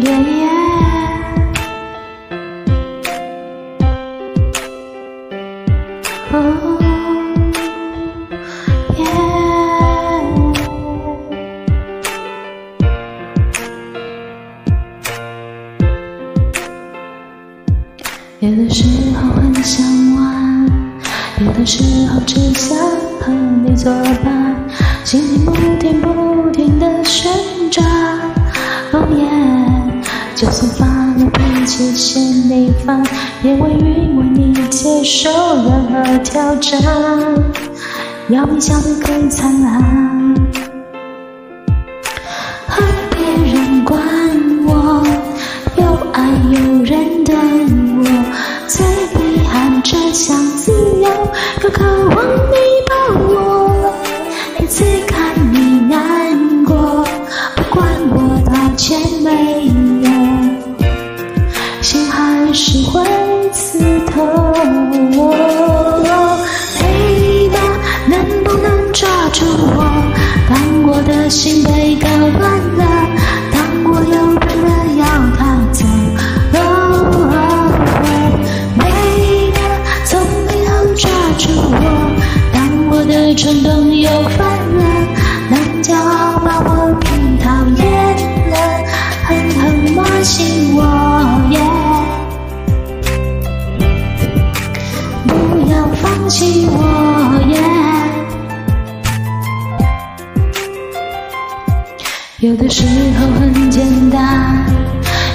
耶耶，哦耶，有的时候很想玩，有的时候只想和你作伴，心里不停不停的旋转。就算发了脾气，心里烦，也愿意为你接受任何挑战，要你笑得更灿烂。恨别人管我，又爱有人等我。最遗憾，只想自由，又渴望你抱我。最。又烦了，冷把我很讨厌了，狠狠骂醒我耶，不要放弃我耶。有的时候很简单，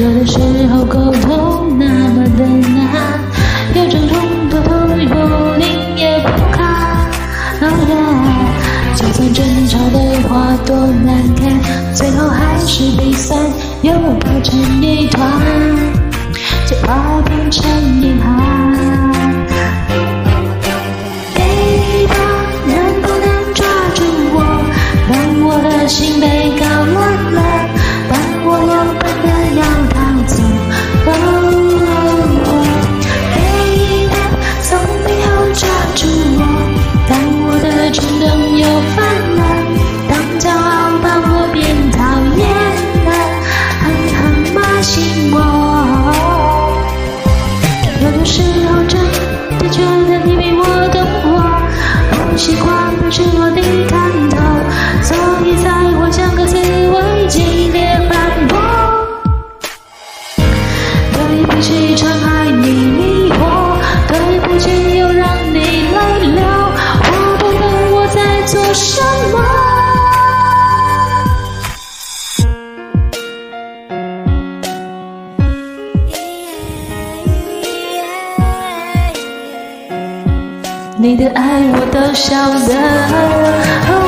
有的时候够。就算争吵的话多难堪，最后还是被算，又抱成一团，就怕变成遗憾。谁要真的真？你的爱，我都晓得。